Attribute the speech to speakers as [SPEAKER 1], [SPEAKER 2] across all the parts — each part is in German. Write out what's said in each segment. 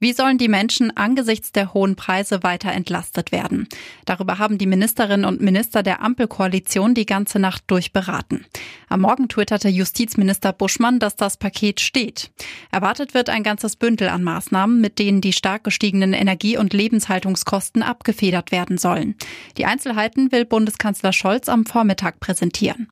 [SPEAKER 1] Wie sollen die Menschen angesichts der hohen Preise weiter entlastet werden? Darüber haben die Ministerinnen und Minister der Ampelkoalition die ganze Nacht durchberaten. Am Morgen twitterte Justizminister Buschmann, dass das Paket steht. Erwartet wird ein ganzes Bündel an Maßnahmen, mit denen die stark gestiegenen Energie- und Lebenshaltungskosten abgefedert werden sollen. Die Einzelheiten will Bundeskanzler Scholz am Vormittag präsentieren.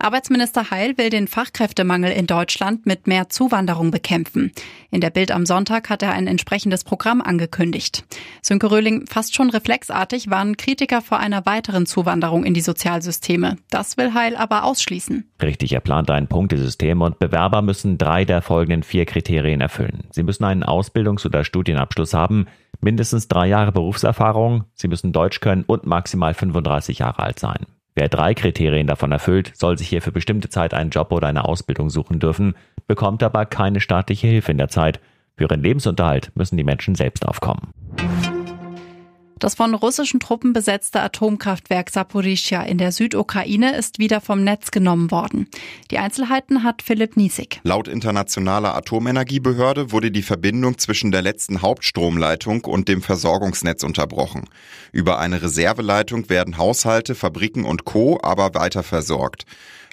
[SPEAKER 1] Arbeitsminister Heil will den Fachkräftemangel in Deutschland mit mehr Zuwanderung bekämpfen. In der Bild am Sonntag hat er ein entsprechendes Programm angekündigt. Sönke Röhling, fast schon reflexartig waren Kritiker vor einer weiteren Zuwanderung in die Sozialsysteme. Das will Heil aber ausschließen.
[SPEAKER 2] Richtig, er plant ein Punktesystem und Bewerber müssen drei der folgenden vier Kriterien erfüllen. Sie müssen einen Ausbildungs- oder Studienabschluss haben, mindestens drei Jahre Berufserfahrung, sie müssen Deutsch können und maximal 35 Jahre alt sein. Wer drei Kriterien davon erfüllt, soll sich hier für bestimmte Zeit einen Job oder eine Ausbildung suchen dürfen, bekommt aber keine staatliche Hilfe in der Zeit. Für ihren Lebensunterhalt müssen die Menschen selbst aufkommen.
[SPEAKER 1] Das von russischen Truppen besetzte Atomkraftwerk Saporischia in der Südukraine ist wieder vom Netz genommen worden. Die Einzelheiten hat Philipp Niesig.
[SPEAKER 3] Laut internationaler Atomenergiebehörde wurde die Verbindung zwischen der letzten Hauptstromleitung und dem Versorgungsnetz unterbrochen. Über eine Reserveleitung werden Haushalte, Fabriken und Co. aber weiter versorgt.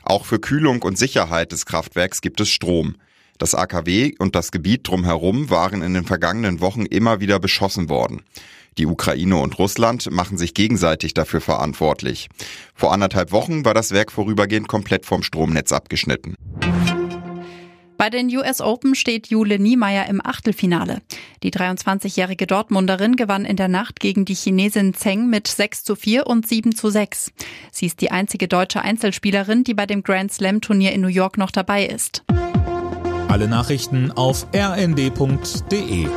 [SPEAKER 3] Auch für Kühlung und Sicherheit des Kraftwerks gibt es Strom. Das AKW und das Gebiet drumherum waren in den vergangenen Wochen immer wieder beschossen worden. Die Ukraine und Russland machen sich gegenseitig dafür verantwortlich. Vor anderthalb Wochen war das Werk vorübergehend komplett vom Stromnetz abgeschnitten.
[SPEAKER 1] Bei den US Open steht Jule Niemeyer im Achtelfinale. Die 23-jährige Dortmunderin gewann in der Nacht gegen die Chinesin Zheng mit 6 zu 4 und 7 zu 6. Sie ist die einzige deutsche Einzelspielerin, die bei dem Grand Slam Turnier in New York noch dabei ist.
[SPEAKER 4] Alle Nachrichten auf rnd.de